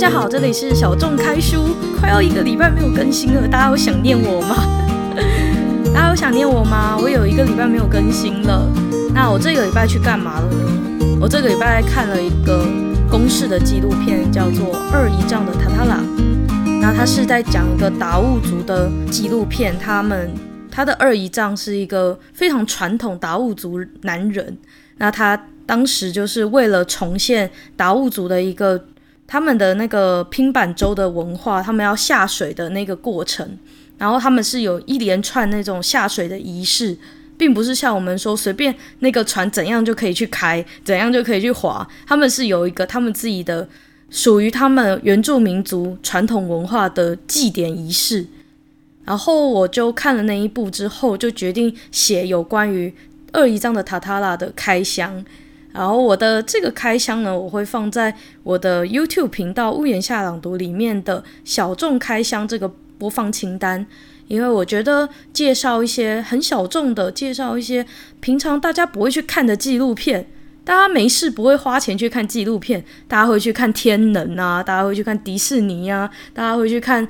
大家好，这里是小众开书，快要一个礼拜没有更新了，大家有想念我吗？大家有想念我吗？我有一个礼拜没有更新了，那我这个礼拜去干嘛了呢？我这个礼拜看了一个公式的纪录片，叫做《二姨丈的塔塔拉》，那他是在讲一个达悟族的纪录片，他们他的二姨丈是一个非常传统达悟族男人，那他当时就是为了重现达悟族的一个。他们的那个拼板舟的文化，他们要下水的那个过程，然后他们是有一连串那种下水的仪式，并不是像我们说随便那个船怎样就可以去开，怎样就可以去划，他们是有一个他们自己的属于他们原住民族传统文化的祭典仪式。然后我就看了那一部之后，就决定写有关于二姨丈的塔塔拉的开箱。然后我的这个开箱呢，我会放在我的 YouTube 频道“屋檐下朗读”里面的小众开箱这个播放清单，因为我觉得介绍一些很小众的，介绍一些平常大家不会去看的纪录片，大家没事不会花钱去看纪录片，大家会去看天能啊，大家会去看迪士尼啊，大家会去看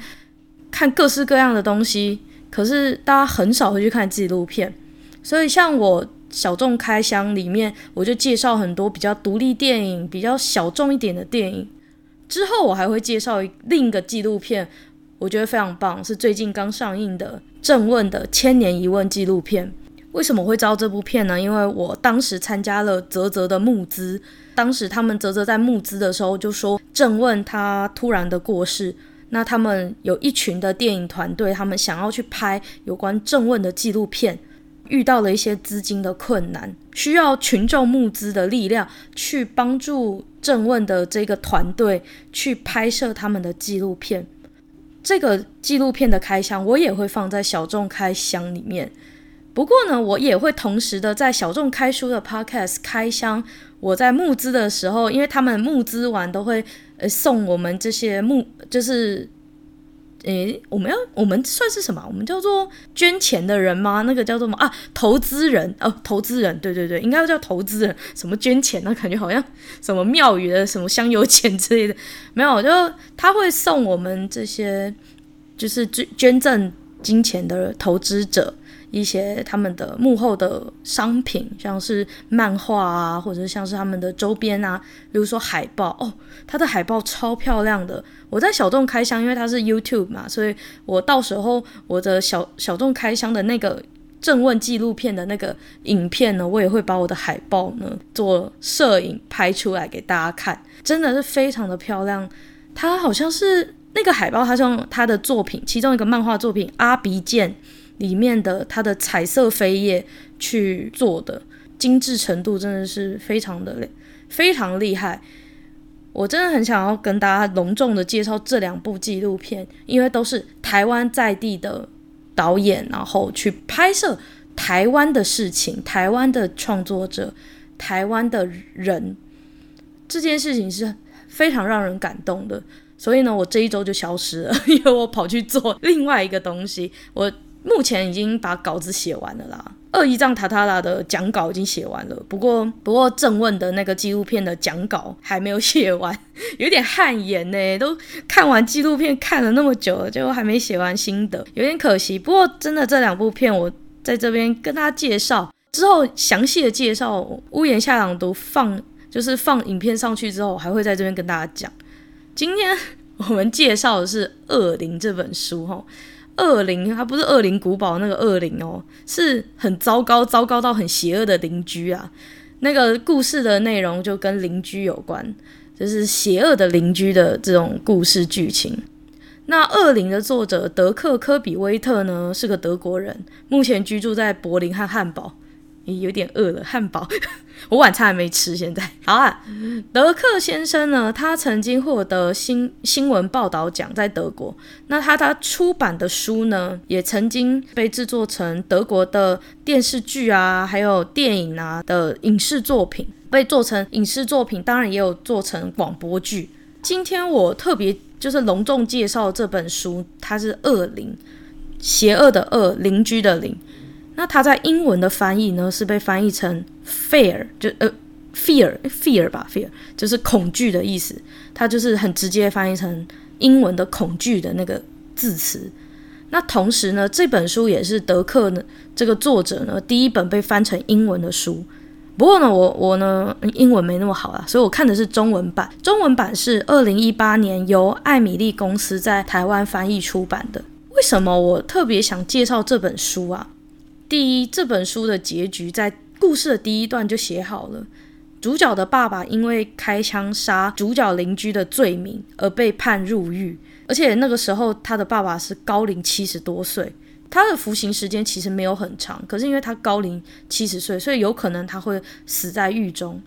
看各式各样的东西，可是大家很少会去看纪录片，所以像我。小众开箱里面，我就介绍很多比较独立电影、比较小众一点的电影。之后我还会介绍另一个纪录片，我觉得非常棒，是最近刚上映的郑问的《千年疑问》纪录片。为什么会知道这部片呢？因为我当时参加了泽泽的募资，当时他们泽泽在募资的时候就说郑问他突然的过世，那他们有一群的电影团队，他们想要去拍有关郑问的纪录片。遇到了一些资金的困难，需要群众募资的力量去帮助正问的这个团队去拍摄他们的纪录片。这个纪录片的开箱我也会放在小众开箱里面。不过呢，我也会同时的在小众开书的 Podcast 开箱。我在募资的时候，因为他们募资完都会呃送我们这些募就是。诶，我们要我们算是什么？我们叫做捐钱的人吗？那个叫做什么啊？投资人哦，投资人，对对对，应该叫投资人。什么捐钱呢？感觉好像什么庙宇的什么香油钱之类的。没有，就他会送我们这些就是捐捐赠金钱的投资者。一些他们的幕后的商品，像是漫画啊，或者像是他们的周边啊，比如说海报哦，它的海报超漂亮的。我在小众开箱，因为它是 YouTube 嘛，所以我到时候我的小小众开箱的那个正问纪录片的那个影片呢，我也会把我的海报呢做摄影拍出来给大家看，真的是非常的漂亮。它好像是那个海报，它是用它的作品，其中一个漫画作品《阿鼻剑》。里面的它的彩色飞页去做的精致程度真的是非常的非常厉害，我真的很想要跟大家隆重的介绍这两部纪录片，因为都是台湾在地的导演，然后去拍摄台湾的事情、台湾的创作者、台湾的人，这件事情是非常让人感动的。所以呢，我这一周就消失了，因为我跑去做另外一个东西，我。目前已经把稿子写完了啦，二姨丈塔塔拉的讲稿已经写完了，不过不过正问的那个纪录片的讲稿还没有写完，有点汗颜呢。都看完纪录片看了那么久了，就还没写完心得，有点可惜。不过真的这两部片我在这边跟大家介绍之后，详细的介绍屋檐下朗读放就是放影片上去之后，还会在这边跟大家讲。今天我们介绍的是《恶灵》这本书哈。恶灵，它不是恶灵古堡那个恶灵哦，是很糟糕、糟糕到很邪恶的邻居啊。那个故事的内容就跟邻居有关，就是邪恶的邻居的这种故事剧情。那恶灵的作者德克·科比威特呢，是个德国人，目前居住在柏林和汉堡。有点饿了，汉堡，我晚餐还没吃。现在好啊，德克先生呢，他曾经获得新新闻报道奖，在德国。那他他出版的书呢，也曾经被制作成德国的电视剧啊，还有电影啊的影视作品，被做成影视作品，当然也有做成广播剧。今天我特别就是隆重介绍这本书，它是《恶灵》，邪恶的恶，邻居的邻。那它在英文的翻译呢，是被翻译成 “fear” 就呃 fear，fear 吧，fear 就是恐惧的意思，它就是很直接翻译成英文的恐惧的那个字词。那同时呢，这本书也是德克呢这个作者呢第一本被翻成英文的书。不过呢，我我呢英文没那么好啦，所以我看的是中文版。中文版是二零一八年由艾米丽公司在台湾翻译出版的。为什么我特别想介绍这本书啊？第一，这本书的结局在故事的第一段就写好了，主角的爸爸因为开枪杀主角邻居的罪名而被判入狱。而且那个时候，他的爸爸是高龄七十多岁，他的服刑时间其实没有很长，可是因为他高龄七十岁，所以有可能他会死在狱中。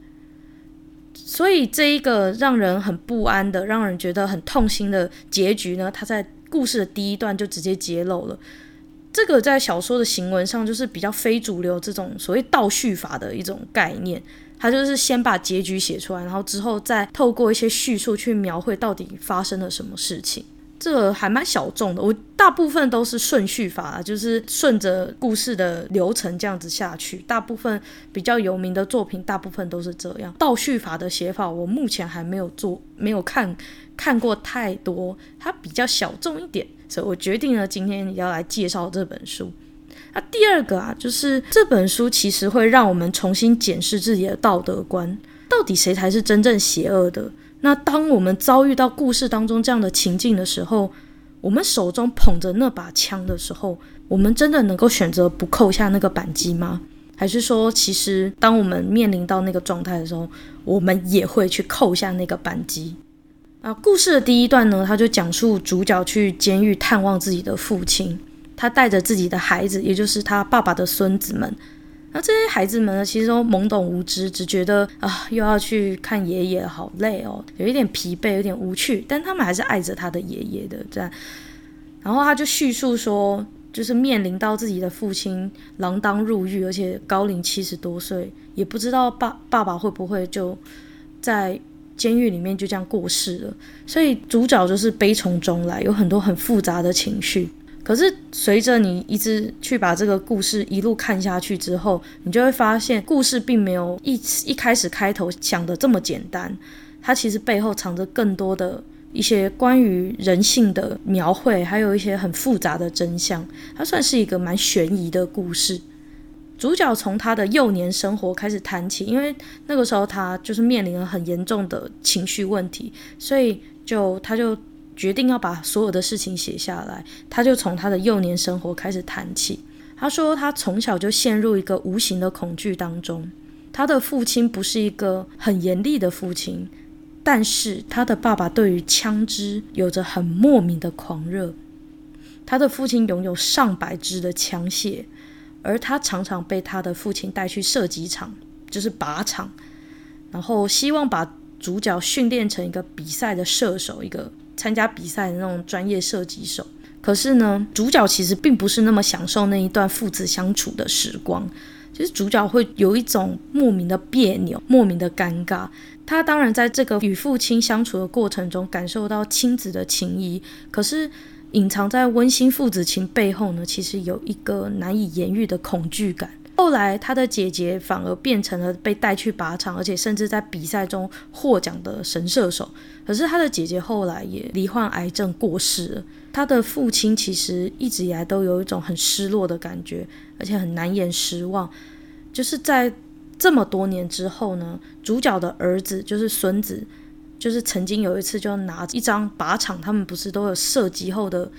所以这一个让人很不安的、让人觉得很痛心的结局呢，他在故事的第一段就直接揭露了。这个在小说的行文上就是比较非主流这种所谓倒叙法的一种概念。它就是先把结局写出来，然后之后再透过一些叙述去描绘到底发生了什么事情。这还蛮小众的，我大部分都是顺序法，就是顺着故事的流程这样子下去。大部分比较有名的作品，大部分都是这样。倒叙法的写法，我目前还没有做，没有看看过太多，它比较小众一点，所以我决定了今天要来介绍这本书。那第二个啊，就是这本书其实会让我们重新检视自己的道德观，到底谁才是真正邪恶的？那当我们遭遇到故事当中这样的情境的时候，我们手中捧着那把枪的时候，我们真的能够选择不扣下那个扳机吗？还是说，其实当我们面临到那个状态的时候，我们也会去扣下那个扳机？啊，故事的第一段呢，他就讲述主角去监狱探望自己的父亲。他带着自己的孩子，也就是他爸爸的孙子们。那这些孩子们呢，其实都懵懂无知，只觉得啊，又要去看爷爷，好累哦，有一点疲惫，有点无趣。但他们还是爱着他的爷爷的，这样。然后他就叙述说，就是面临到自己的父亲锒铛入狱，而且高龄七十多岁，也不知道爸爸爸会不会就在监狱里面就这样过世了。所以主角就是悲从中来，有很多很复杂的情绪。可是随着你一直去把这个故事一路看下去之后，你就会发现故事并没有一一开始开头想的这么简单，它其实背后藏着更多的一些关于人性的描绘，还有一些很复杂的真相。它算是一个蛮悬疑的故事。主角从他的幼年生活开始谈起，因为那个时候他就是面临了很严重的情绪问题，所以就他就。决定要把所有的事情写下来，他就从他的幼年生活开始谈起。他说，他从小就陷入一个无形的恐惧当中。他的父亲不是一个很严厉的父亲，但是他的爸爸对于枪支有着很莫名的狂热。他的父亲拥有上百支的枪械，而他常常被他的父亲带去射击场，就是靶场，然后希望把主角训练成一个比赛的射手，一个。参加比赛的那种专业射击手，可是呢，主角其实并不是那么享受那一段父子相处的时光。其实主角会有一种莫名的别扭、莫名的尴尬。他当然在这个与父亲相处的过程中，感受到亲子的情谊，可是隐藏在温馨父子情背后呢，其实有一个难以言喻的恐惧感。后来，他的姐姐反而变成了被带去靶场，而且甚至在比赛中获奖的神射手。可是，他的姐姐后来也罹患癌症过世了。他的父亲其实一直以来都有一种很失落的感觉，而且很难言失望。就是在这么多年之后呢，主角的儿子就是孙子，就是曾经有一次就拿一张靶场，他们不是都有射击后的。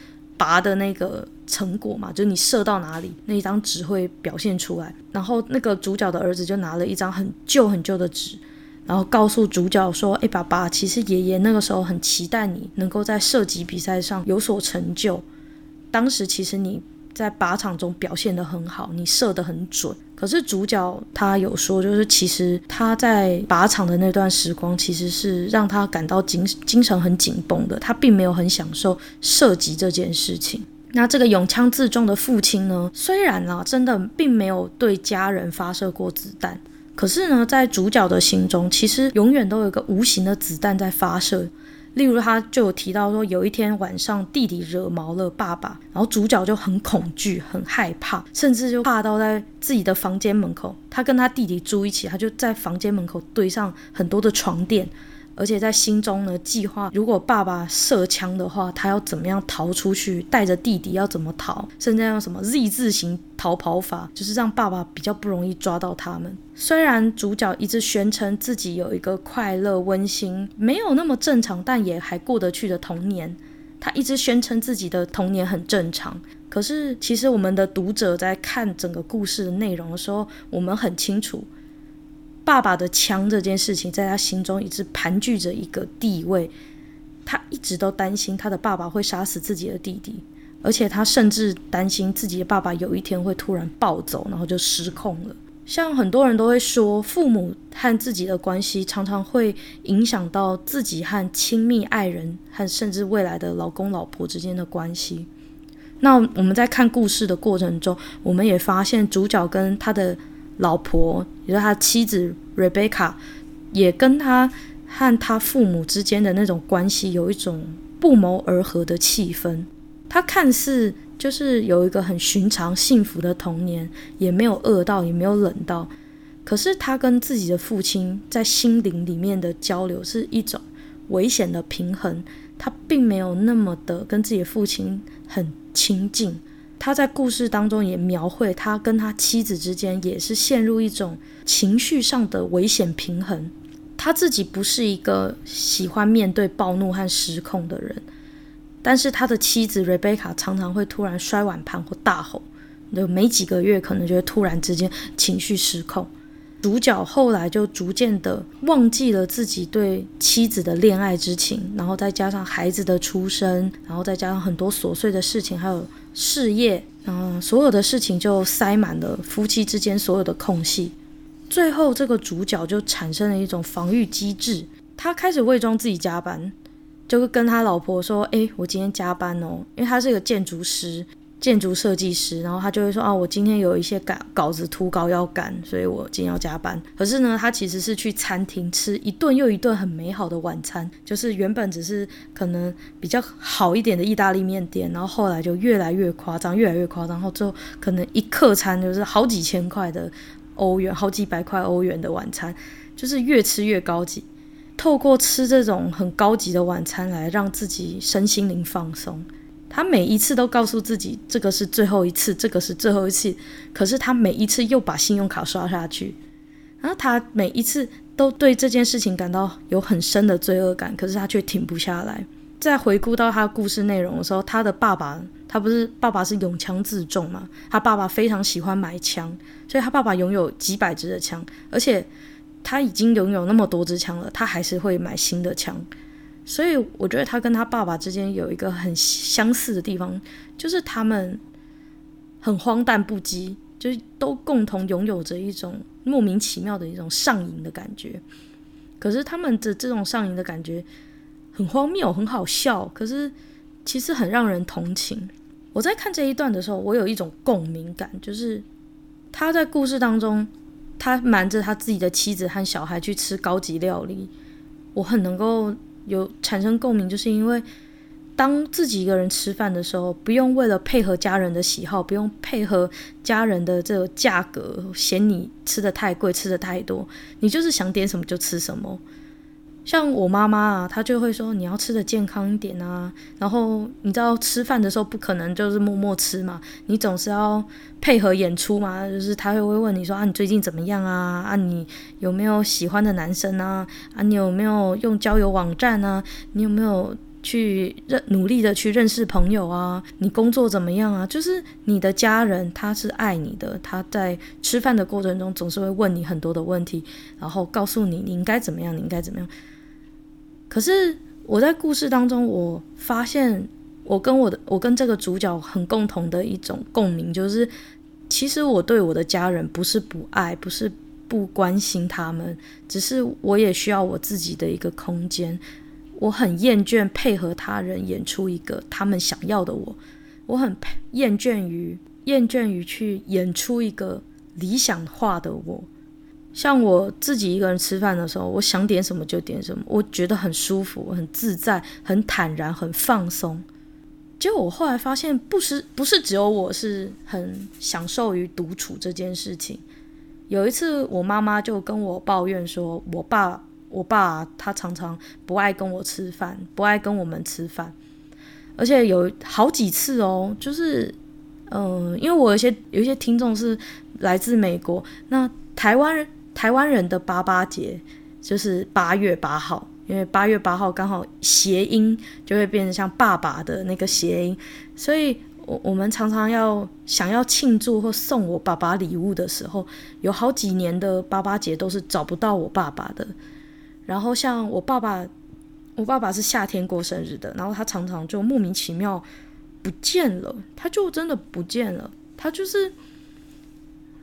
拔的那个成果嘛，就是你射到哪里，那一张纸会表现出来。然后那个主角的儿子就拿了一张很旧很旧的纸，然后告诉主角说：“哎，爸爸，其实爷爷那个时候很期待你能够在射击比赛上有所成就。当时其实你在靶场中表现得很好，你射得很准。”可是主角他有说，就是其实他在靶场的那段时光，其实是让他感到精精神很紧绷的。他并没有很享受射击这件事情。那这个永枪自重的父亲呢，虽然啊，真的并没有对家人发射过子弹，可是呢，在主角的心中，其实永远都有一个无形的子弹在发射。例如，他就有提到说，有一天晚上弟弟惹毛了爸爸，然后主角就很恐惧、很害怕，甚至就怕到在自己的房间门口。他跟他弟弟住一起，他就在房间门口堆上很多的床垫。而且在心中呢，计划如果爸爸射枪的话，他要怎么样逃出去？带着弟弟要怎么逃？甚至用什么 Z 字形逃跑法，就是让爸爸比较不容易抓到他们。虽然主角一直宣称自己有一个快乐、温馨、没有那么正常，但也还过得去的童年，他一直宣称自己的童年很正常。可是，其实我们的读者在看整个故事的内容的时候，我们很清楚。爸爸的枪这件事情，在他心中一直盘踞着一个地位。他一直都担心他的爸爸会杀死自己的弟弟，而且他甚至担心自己的爸爸有一天会突然暴走，然后就失控了。像很多人都会说，父母和自己的关系常常会影响到自己和亲密爱人和甚至未来的老公老婆之间的关系。那我们在看故事的过程中，我们也发现主角跟他的。老婆，也就是他妻子 Rebecca，也跟他和他父母之间的那种关系有一种不谋而合的气氛。他看似就是有一个很寻常幸福的童年，也没有饿到，也没有冷到。可是他跟自己的父亲在心灵里面的交流是一种危险的平衡。他并没有那么的跟自己的父亲很亲近。他在故事当中也描绘他跟他妻子之间也是陷入一种情绪上的危险平衡。他自己不是一个喜欢面对暴怒和失控的人，但是他的妻子 Rebecca 常常会突然摔碗盘或大吼，就没几个月可能就会突然之间情绪失控。主角后来就逐渐的忘记了自己对妻子的恋爱之情，然后再加上孩子的出生，然后再加上很多琐碎的事情，还有。事业，然后，所有的事情就塞满了夫妻之间所有的空隙。最后，这个主角就产生了一种防御机制，他开始伪装自己加班，就跟他老婆说：“诶，我今天加班哦，因为他是个建筑师。”建筑设计师，然后他就会说：“啊，我今天有一些稿稿子图稿要赶，所以我今天要加班。”可是呢，他其实是去餐厅吃一顿又一顿很美好的晚餐，就是原本只是可能比较好一点的意大利面店，然后后来就越来越夸张，越来越夸张，然后最后可能一客餐就是好几千块的欧元，好几百块欧元的晚餐，就是越吃越高级。透过吃这种很高级的晚餐来让自己身心灵放松。他每一次都告诉自己，这个是最后一次，这个是最后一次。可是他每一次又把信用卡刷下去，然后他每一次都对这件事情感到有很深的罪恶感，可是他却停不下来。在回顾到他故事内容的时候，他的爸爸，他不是爸爸是拥枪自重嘛？他爸爸非常喜欢买枪，所以他爸爸拥有几百支的枪，而且他已经拥有那么多支枪了，他还是会买新的枪。所以我觉得他跟他爸爸之间有一个很相似的地方，就是他们很荒诞不羁，就是都共同拥有着一种莫名其妙的一种上瘾的感觉。可是他们的这种上瘾的感觉很荒谬，很好笑，可是其实很让人同情。我在看这一段的时候，我有一种共鸣感，就是他在故事当中，他瞒着他自己的妻子和小孩去吃高级料理，我很能够。有产生共鸣，就是因为当自己一个人吃饭的时候，不用为了配合家人的喜好，不用配合家人的这个价格，嫌你吃的太贵，吃的太多，你就是想点什么就吃什么。像我妈妈啊，她就会说你要吃得健康一点啊。然后你知道吃饭的时候不可能就是默默吃嘛，你总是要配合演出嘛。就是她会会问你说啊，你最近怎么样啊？啊，你有没有喜欢的男生啊？啊，你有没有用交友网站啊？你有没有去认努力的去认识朋友啊？你工作怎么样啊？就是你的家人他是爱你的，他在吃饭的过程中总是会问你很多的问题，然后告诉你你应该怎么样，你应该怎么样。可是我在故事当中，我发现我跟我的我跟这个主角很共同的一种共鸣，就是其实我对我的家人不是不爱，不是不关心他们，只是我也需要我自己的一个空间。我很厌倦配合他人演出一个他们想要的我，我很厌倦于厌倦于去演出一个理想化的我。像我自己一个人吃饭的时候，我想点什么就点什么，我觉得很舒服、很自在、很坦然、很放松。结果我后来发现，不是不是只有我是很享受于独处这件事情。有一次，我妈妈就跟我抱怨说，我爸我爸他常常不爱跟我吃饭，不爱跟我们吃饭，而且有好几次哦，就是嗯，因为我有些有一些听众是来自美国，那台湾人。台湾人的八八节就是八月八号，因为八月八号刚好谐音就会变成像爸爸的那个谐音，所以我我们常常要想要庆祝或送我爸爸礼物的时候，有好几年的八八节都是找不到我爸爸的。然后像我爸爸，我爸爸是夏天过生日的，然后他常常就莫名其妙不见了，他就真的不见了，他就是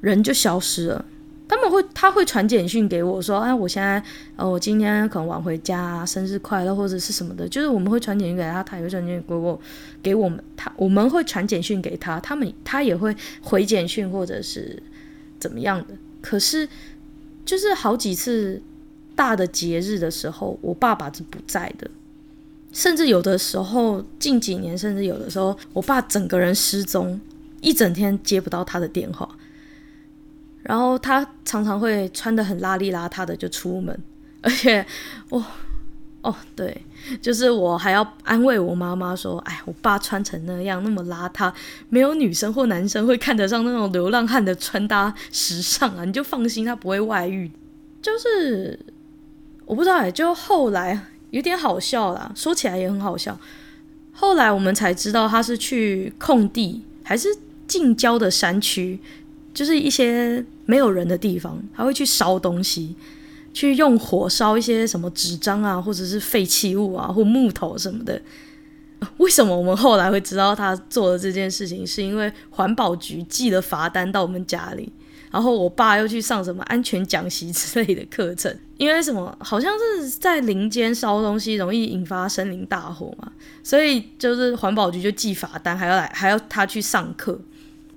人就消失了。他们会，他会传简讯给我说：“哎，我现在，呃，我今天可能晚回家，生日快乐或者是什么的。”就是我们会传简讯给他，他也会传简讯给我，给我们，他我们会传简讯给他，他们他也会回简讯或者是怎么样的。可是，就是好几次大的节日的时候，我爸爸是不在的，甚至有的时候近几年，甚至有的时候，我爸整个人失踪，一整天接不到他的电话。然后他常常会穿得很邋里邋遢的就出门，而且我哦对，就是我还要安慰我妈妈说：“哎，我爸穿成那样那么邋遢，没有女生或男生会看得上那种流浪汉的穿搭时尚啊，你就放心，他不会外遇。”就是我不知道哎，就后来有点好笑啦，说起来也很好笑。后来我们才知道他是去空地还是近郊的山区。就是一些没有人的地方，他会去烧东西，去用火烧一些什么纸张啊，或者是废弃物啊，或木头什么的。为什么我们后来会知道他做的这件事情？是因为环保局寄了罚单到我们家里，然后我爸又去上什么安全讲习之类的课程。因为什么？好像是在林间烧东西容易引发森林大火嘛，所以就是环保局就寄罚单，还要来，还要他去上课。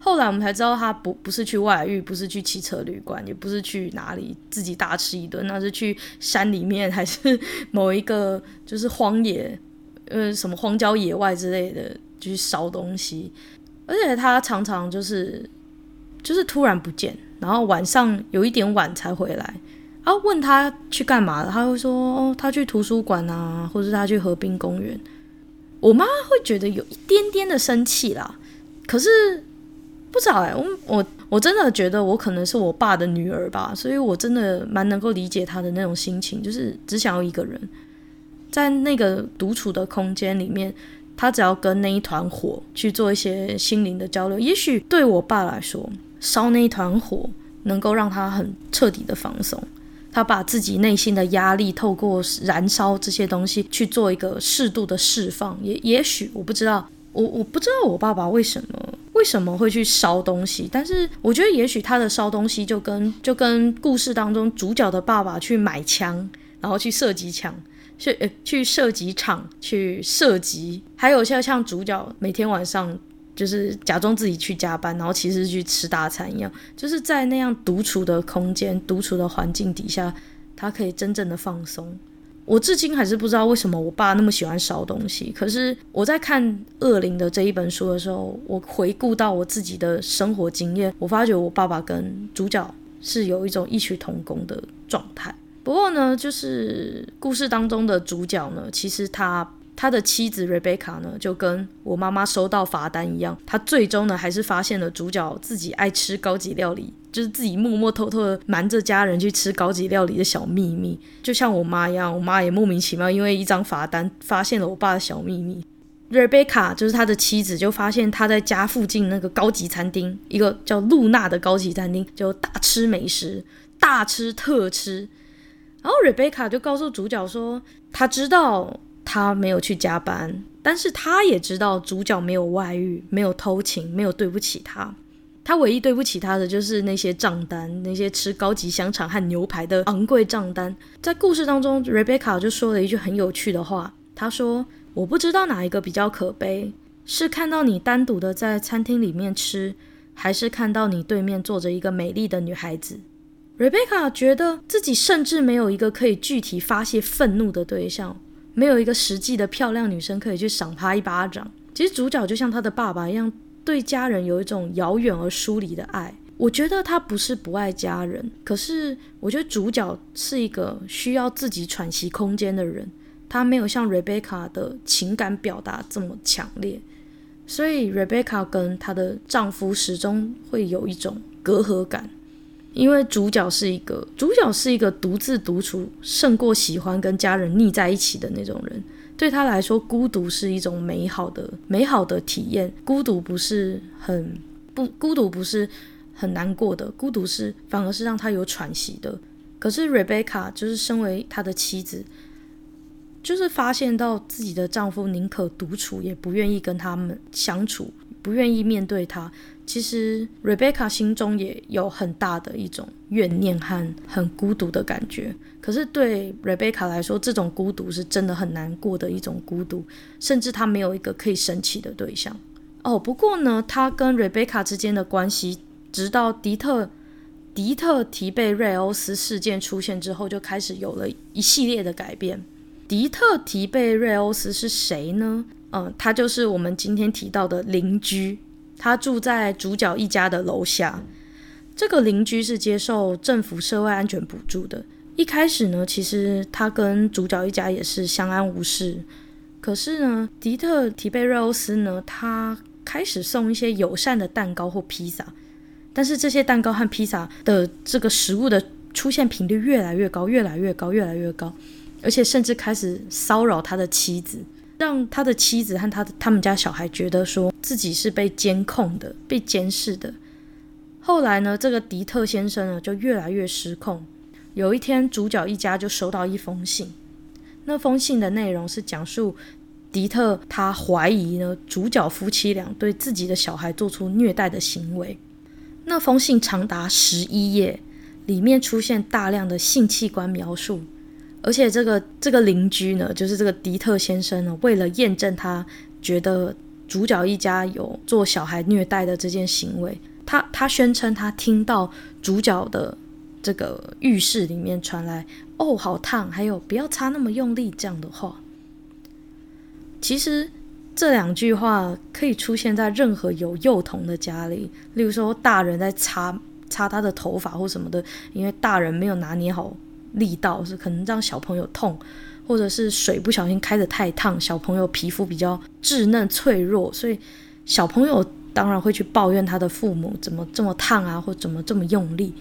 后来我们才知道，他不不是去外遇，不是去汽车旅馆，也不是去哪里自己大吃一顿，那是去山里面，还是某一个 就是荒野，呃，什么荒郊野外之类的，就去烧东西。而且他常常就是就是突然不见，然后晚上有一点晚才回来。然后问他去干嘛了，他会说，他去图书馆啊，或者是他去河滨公园。我妈会觉得有一点点的生气啦，可是。不知道哎，我我我真的觉得我可能是我爸的女儿吧，所以我真的蛮能够理解他的那种心情，就是只想要一个人，在那个独处的空间里面，他只要跟那一团火去做一些心灵的交流。也许对我爸来说，烧那一团火能够让他很彻底的放松，他把自己内心的压力透过燃烧这些东西去做一个适度的释放。也也许我不知道，我我不知道我爸爸为什么。为什么会去烧东西？但是我觉得，也许他的烧东西就跟就跟故事当中主角的爸爸去买枪，然后去射击场，去呃去射击场去射击，还有像像主角每天晚上就是假装自己去加班，然后其实去吃大餐一样，就是在那样独处的空间、独处的环境底下，他可以真正的放松。我至今还是不知道为什么我爸那么喜欢烧东西。可是我在看《恶灵》的这一本书的时候，我回顾到我自己的生活经验，我发觉我爸爸跟主角是有一种异曲同工的状态。不过呢，就是故事当中的主角呢，其实他。他的妻子 Rebecca 呢，就跟我妈妈收到罚单一样，他最终呢还是发现了主角自己爱吃高级料理，就是自己默默偷偷的瞒着家人去吃高级料理的小秘密。就像我妈一样，我妈也莫名其妙因为一张罚单发现了我爸的小秘密。Rebecca 就是他的妻子，就发现他在家附近那个高级餐厅，一个叫露娜的高级餐厅，就大吃美食，大吃特吃。然后 Rebecca 就告诉主角说，他知道。他没有去加班，但是他也知道主角没有外遇，没有偷情，没有对不起他。他唯一对不起他的就是那些账单，那些吃高级香肠和牛排的昂贵账单。在故事当中，Rebecca 就说了一句很有趣的话，他说：“我不知道哪一个比较可悲，是看到你单独的在餐厅里面吃，还是看到你对面坐着一个美丽的女孩子。” Rebecca 觉得自己甚至没有一个可以具体发泄愤怒的对象，没有一个实际的漂亮女生可以去赏她一巴掌。其实主角就像他的爸爸一样，对家人有一种遥远而疏离的爱。我觉得他不是不爱家人，可是我觉得主角是一个需要自己喘息空间的人，他没有像 Rebecca 的情感表达这么强烈，所以 Rebecca 跟她的丈夫始终会有一种隔阂感。因为主角是一个主角是一个独自独处胜过喜欢跟家人腻在一起的那种人，对他来说，孤独是一种美好的美好的体验。孤独不是很不孤独不是很难过的，孤独是反而是让他有喘息的。可是 Rebecca 就是身为他的妻子，就是发现到自己的丈夫宁可独处，也不愿意跟他们相处，不愿意面对他。其实，Rebecca 心中也有很大的一种怨念和很孤独的感觉。可是，对 Rebecca 来说，这种孤独是真的很难过的一种孤独，甚至她没有一个可以生气的对象。哦，不过呢，她跟 Rebecca 之间的关系，直到迪特迪特提贝瑞欧斯事件出现之后，就开始有了一系列的改变。迪特提贝瑞欧斯是谁呢？嗯、他就是我们今天提到的邻居。他住在主角一家的楼下。这个邻居是接受政府社会安全补助的。一开始呢，其实他跟主角一家也是相安无事。可是呢，迪特提贝瑞欧斯呢，他开始送一些友善的蛋糕或披萨。但是这些蛋糕和披萨的这个食物的出现频率越来越高，越来越高，越来越高，而且甚至开始骚扰他的妻子。让他的妻子和他的他们家小孩觉得说自己是被监控的、被监视的。后来呢，这个迪特先生呢就越来越失控。有一天，主角一家就收到一封信，那封信的内容是讲述迪特他怀疑呢主角夫妻俩对自己的小孩做出虐待的行为。那封信长达十一页，里面出现大量的性器官描述。而且这个这个邻居呢，就是这个迪特先生呢，为了验证他觉得主角一家有做小孩虐待的这件行为，他他宣称他听到主角的这个浴室里面传来“哦，好烫”，还有“不要擦那么用力”这样的话。其实这两句话可以出现在任何有幼童的家里，例如说大人在擦擦他的头发或什么的，因为大人没有拿捏好。力道是可能让小朋友痛，或者是水不小心开得太烫，小朋友皮肤比较稚嫩脆弱，所以小朋友当然会去抱怨他的父母怎么这么烫啊，或怎么这么用力。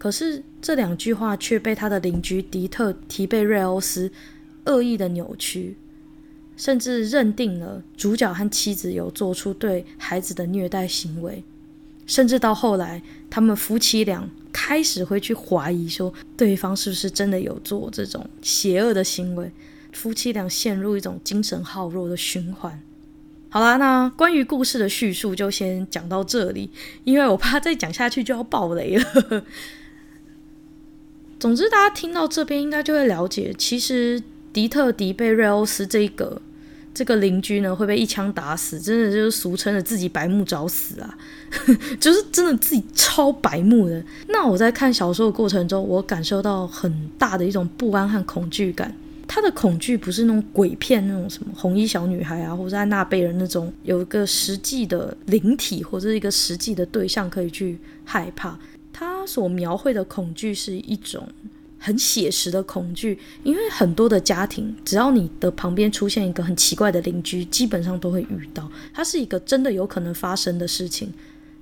可是这两句话却被他的邻居迪特提贝瑞欧斯恶意的扭曲，甚至认定了主角和妻子有做出对孩子的虐待行为，甚至到后来他们夫妻俩。开始会去怀疑说，对方是不是真的有做这种邪恶的行为，夫妻俩陷入一种精神耗弱的循环。好啦，那关于故事的叙述就先讲到这里，因为我怕再讲下去就要爆雷了。总之，大家听到这边应该就会了解，其实迪特迪贝瑞欧斯这个。这个邻居呢会被一枪打死，真的就是俗称的自己白目找死啊，就是真的自己超白目的。那我在看小说的过程中，我感受到很大的一种不安和恐惧感。他的恐惧不是那种鬼片那种什么红衣小女孩啊，或者安娜贝尔那种有一个实际的灵体或者一个实际的对象可以去害怕。他所描绘的恐惧是一种。很写实的恐惧，因为很多的家庭，只要你的旁边出现一个很奇怪的邻居，基本上都会遇到。它是一个真的有可能发生的事情，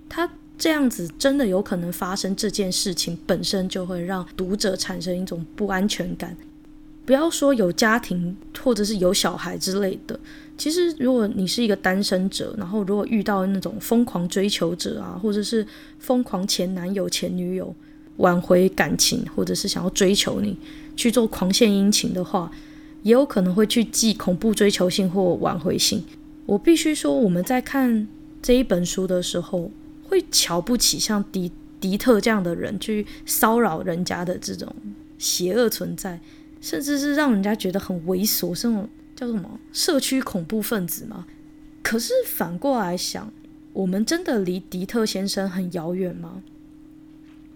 它这样子真的有可能发生这件事情本身就会让读者产生一种不安全感。不要说有家庭或者是有小孩之类的，其实如果你是一个单身者，然后如果遇到那种疯狂追求者啊，或者是疯狂前男友、前女友。挽回感情，或者是想要追求你去做狂献殷勤的话，也有可能会去寄恐怖追求信或挽回信。我必须说，我们在看这一本书的时候，会瞧不起像迪迪特这样的人去骚扰人家的这种邪恶存在，甚至是让人家觉得很猥琐，这种叫什么社区恐怖分子吗？可是反过来想，我们真的离迪特先生很遥远吗？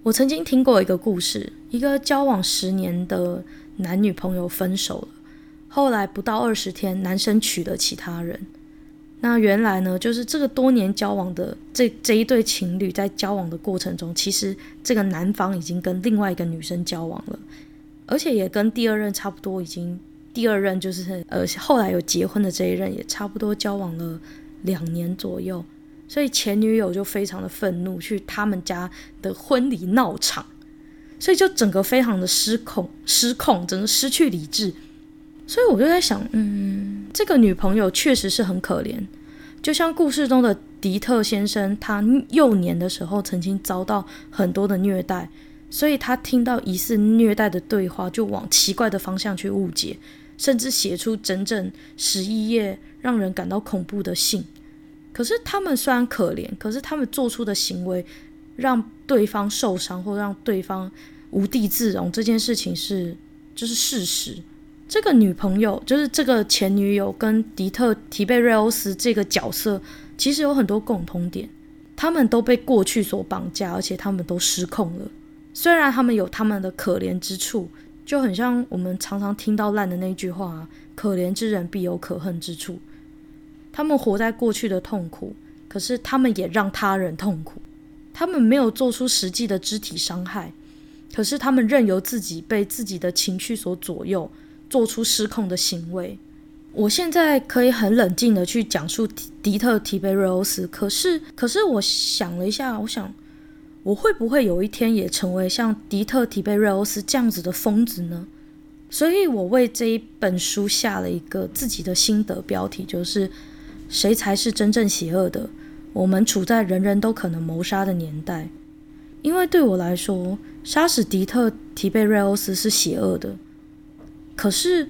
我曾经听过一个故事，一个交往十年的男女朋友分手了，后来不到二十天，男生娶了其他人。那原来呢，就是这个多年交往的这这一对情侣，在交往的过程中，其实这个男方已经跟另外一个女生交往了，而且也跟第二任差不多，已经第二任就是呃后来有结婚的这一任也差不多交往了两年左右。所以前女友就非常的愤怒，去他们家的婚礼闹场，所以就整个非常的失控，失控，整个失去理智。所以我就在想，嗯，这个女朋友确实是很可怜，就像故事中的迪特先生，他幼年的时候曾经遭到很多的虐待，所以他听到疑似虐待的对话，就往奇怪的方向去误解，甚至写出整整十一页让人感到恐怖的信。可是他们虽然可怜，可是他们做出的行为让对方受伤或让对方无地自容，这件事情是就是事实。这个女朋友就是这个前女友跟迪特提贝瑞欧斯这个角色其实有很多共同点，他们都被过去所绑架，而且他们都失控了。虽然他们有他们的可怜之处，就很像我们常常听到烂的那句话：“可怜之人必有可恨之处。”他们活在过去的痛苦，可是他们也让他人痛苦。他们没有做出实际的肢体伤害，可是他们任由自己被自己的情绪所左右，做出失控的行为。我现在可以很冷静的去讲述迪特提贝瑞欧斯，可是，可是我想了一下，我想我会不会有一天也成为像迪特提贝瑞欧斯这样子的疯子呢？所以我为这一本书下了一个自己的心得标题，就是。谁才是真正邪恶的？我们处在人人都可能谋杀的年代，因为对我来说，杀死迪特提贝瑞欧斯是邪恶的。可是，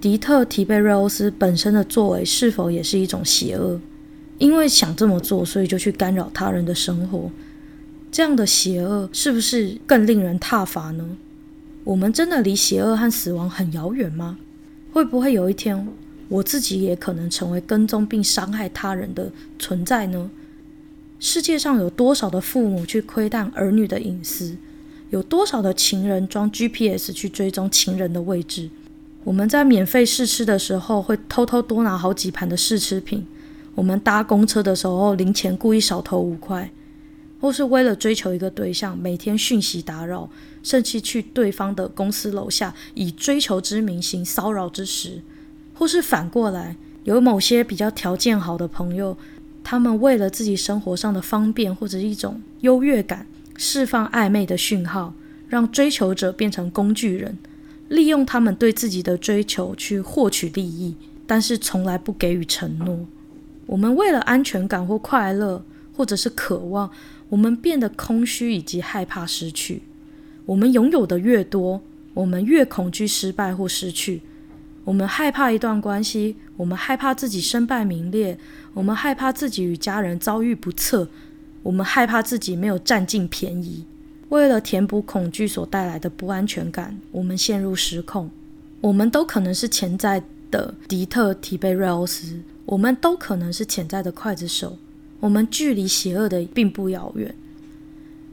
迪特提贝瑞欧斯本身的作为是否也是一种邪恶？因为想这么做，所以就去干扰他人的生活，这样的邪恶是不是更令人挞伐呢？我们真的离邪恶和死亡很遥远吗？会不会有一天？我自己也可能成为跟踪并伤害他人的存在呢？世界上有多少的父母去窥探儿女的隐私？有多少的情人装 GPS 去追踪情人的位置？我们在免费试吃的时候会偷偷多拿好几盘的试吃品。我们搭公车的时候零钱故意少投五块，或是为了追求一个对象，每天讯息打扰，甚至去对方的公司楼下以追求之名行骚扰之实。或是反过来，有某些比较条件好的朋友，他们为了自己生活上的方便或者一种优越感，释放暧昧的讯号，让追求者变成工具人，利用他们对自己的追求去获取利益，但是从来不给予承诺。我们为了安全感或快乐，或者是渴望，我们变得空虚以及害怕失去。我们拥有的越多，我们越恐惧失败或失去。我们害怕一段关系，我们害怕自己身败名裂，我们害怕自己与家人遭遇不测，我们害怕自己没有占尽便宜。为了填补恐惧所带来的不安全感，我们陷入失控。我们都可能是潜在的迪特提贝瑞欧斯，我们都可能是潜在的刽子手。我们距离邪恶的并不遥远。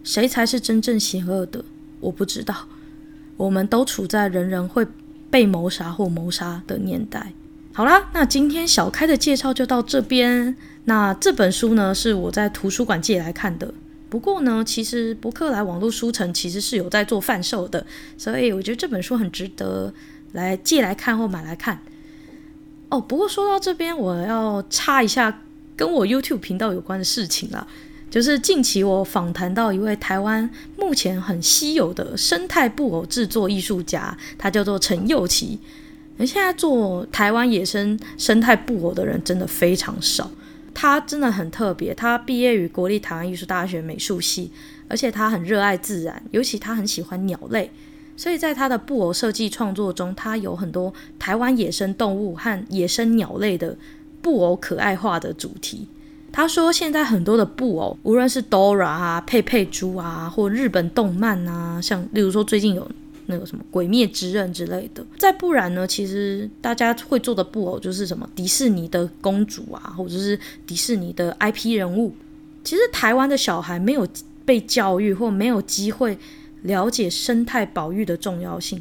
谁才是真正邪恶的？我不知道。我们都处在人人会。被谋杀或谋杀的年代。好啦，那今天小开的介绍就到这边。那这本书呢，是我在图书馆借来看的。不过呢，其实博客来网络书城其实是有在做贩售的，所以我觉得这本书很值得来借来看或买来看。哦，不过说到这边，我要插一下跟我 YouTube 频道有关的事情啦。就是近期我访谈到一位台湾目前很稀有的生态布偶制作艺术家，他叫做陈佑琪。而现在做台湾野生生态布偶的人真的非常少。他真的很特别，他毕业于国立台湾艺术大学美术系，而且他很热爱自然，尤其他很喜欢鸟类，所以在他的布偶设计创作中，他有很多台湾野生动物和野生鸟类的布偶可爱化的主题。他说：“现在很多的布偶，无论是 Dora 啊、佩佩猪啊，或日本动漫啊，像例如说最近有那个什么《鬼灭之刃》之类的。再不然呢，其实大家会做的布偶就是什么迪士尼的公主啊，或者是迪士尼的 IP 人物。其实台湾的小孩没有被教育或没有机会了解生态保育的重要性，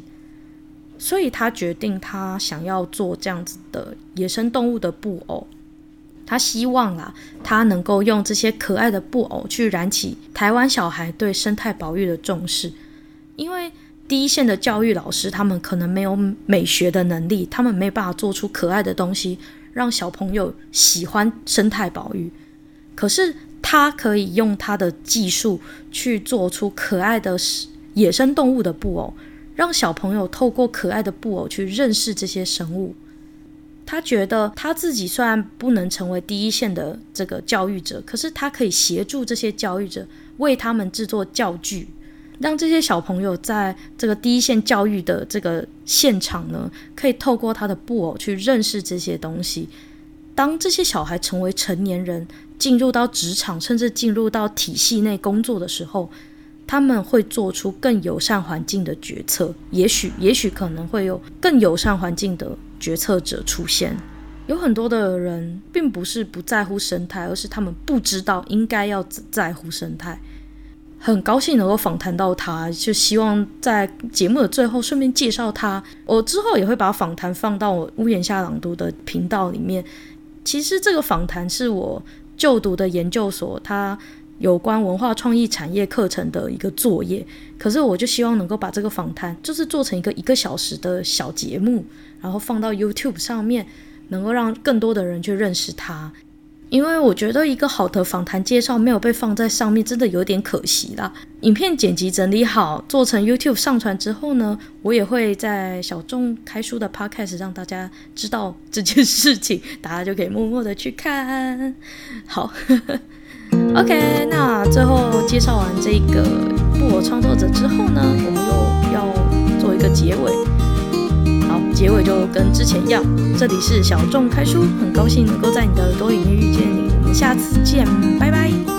所以他决定他想要做这样子的野生动物的布偶。他希望啊，他能够用这些可爱的布偶去燃起台湾小孩对生态保育的重视，因为第一线的教育老师他们可能没有美学的能力，他们没办法做出可爱的东西让小朋友喜欢生态保育，可是他可以用他的技术去做出可爱的野生动物的布偶，让小朋友透过可爱的布偶去认识这些生物。他觉得他自己虽然不能成为第一线的这个教育者，可是他可以协助这些教育者为他们制作教具，让这些小朋友在这个第一线教育的这个现场呢，可以透过他的布偶去认识这些东西。当这些小孩成为成年人，进入到职场，甚至进入到体系内工作的时候，他们会做出更友善环境的决策。也许，也许可能会有更友善环境的。决策者出现，有很多的人并不是不在乎生态，而是他们不知道应该要在乎生态。很高兴能够访谈到他，就希望在节目的最后顺便介绍他。我之后也会把访谈放到我屋檐下朗读的频道里面。其实这个访谈是我就读的研究所，他有关文化创意产业课程的一个作业。可是我就希望能够把这个访谈，就是做成一个一个小时的小节目。然后放到 YouTube 上面，能够让更多的人去认识他。因为我觉得一个好的访谈介绍没有被放在上面，真的有点可惜啦。影片剪辑整理好，做成 YouTube 上传之后呢，我也会在小众开书的 Podcast 让大家知道这件事情，大家就可以默默的去看。好，OK，那最后介绍完这个布偶创作者之后呢，我们又要做一个结尾。好结尾就跟之前一样，这里是小众开书，很高兴能够在你的耳朵里面遇见你，我们下次见，拜拜。